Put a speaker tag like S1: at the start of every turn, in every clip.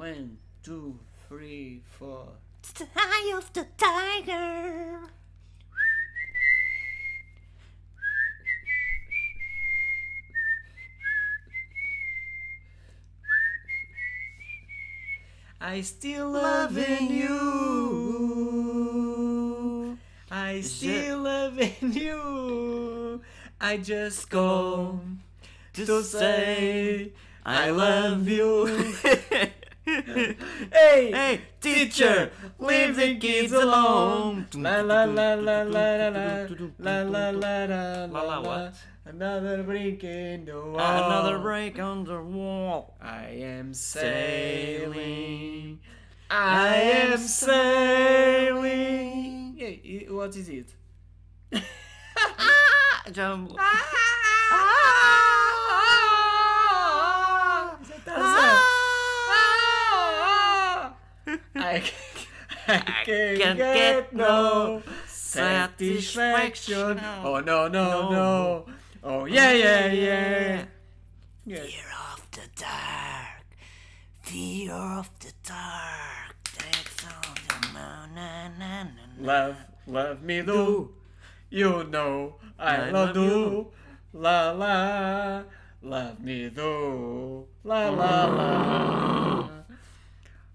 S1: One, two, three, four.
S2: It's the eye of the tiger.
S1: I still loving you. I still loving you. I just go to say I love you. hey,
S3: Hey, teacher, leave the kids alone.
S1: La la la la la la la la la la la
S3: La?
S1: Another break in the wall.
S3: Another break on the wall.
S1: I am sailing.
S3: Sailing.
S1: I am sailing. Yeah, what is it?
S3: Jump.
S1: I, I can't,
S3: can't
S1: get,
S3: get
S1: no satisfaction.
S3: satisfaction.
S1: Oh no no
S3: No.
S1: no! Oh yeah yeah yeah! yeah.
S2: Fear of the dark. Fear of the dark. That's all the na na na na.
S1: Love love me do. You know I,
S3: I
S1: love,
S3: love
S1: you.
S3: you.
S1: La la. Love me do. La la la.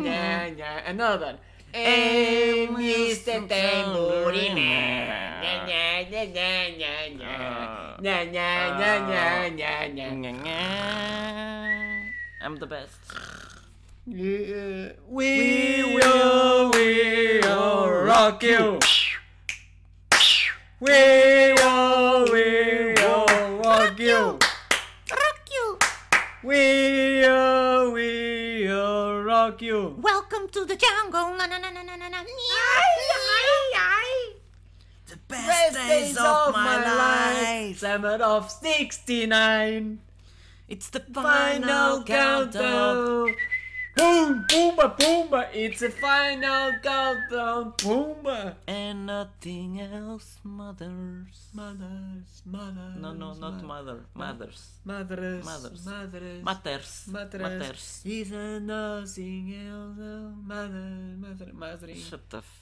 S1: Mm-hmm. Another one. Aim the
S3: I'm the best.
S1: Yeah. We, we will, we will rock you. We will, we will rock you.
S2: Rock you.
S1: We will rock you.
S2: Welcome to the jungle. Na na na na na na na.
S3: The
S1: Best days of my life. Summer of 69.
S3: It's the
S1: Final countdown. Boom, boomba, boomba. It's a final countdown. Boomba.
S3: And nothing else matters.
S1: Mothers, mothers.
S3: No, no, not mother. Mothers.
S1: Mothers,
S3: Mothers.
S1: mothers. Is a nothing else. Mother, mother, mother.
S3: Shut the f-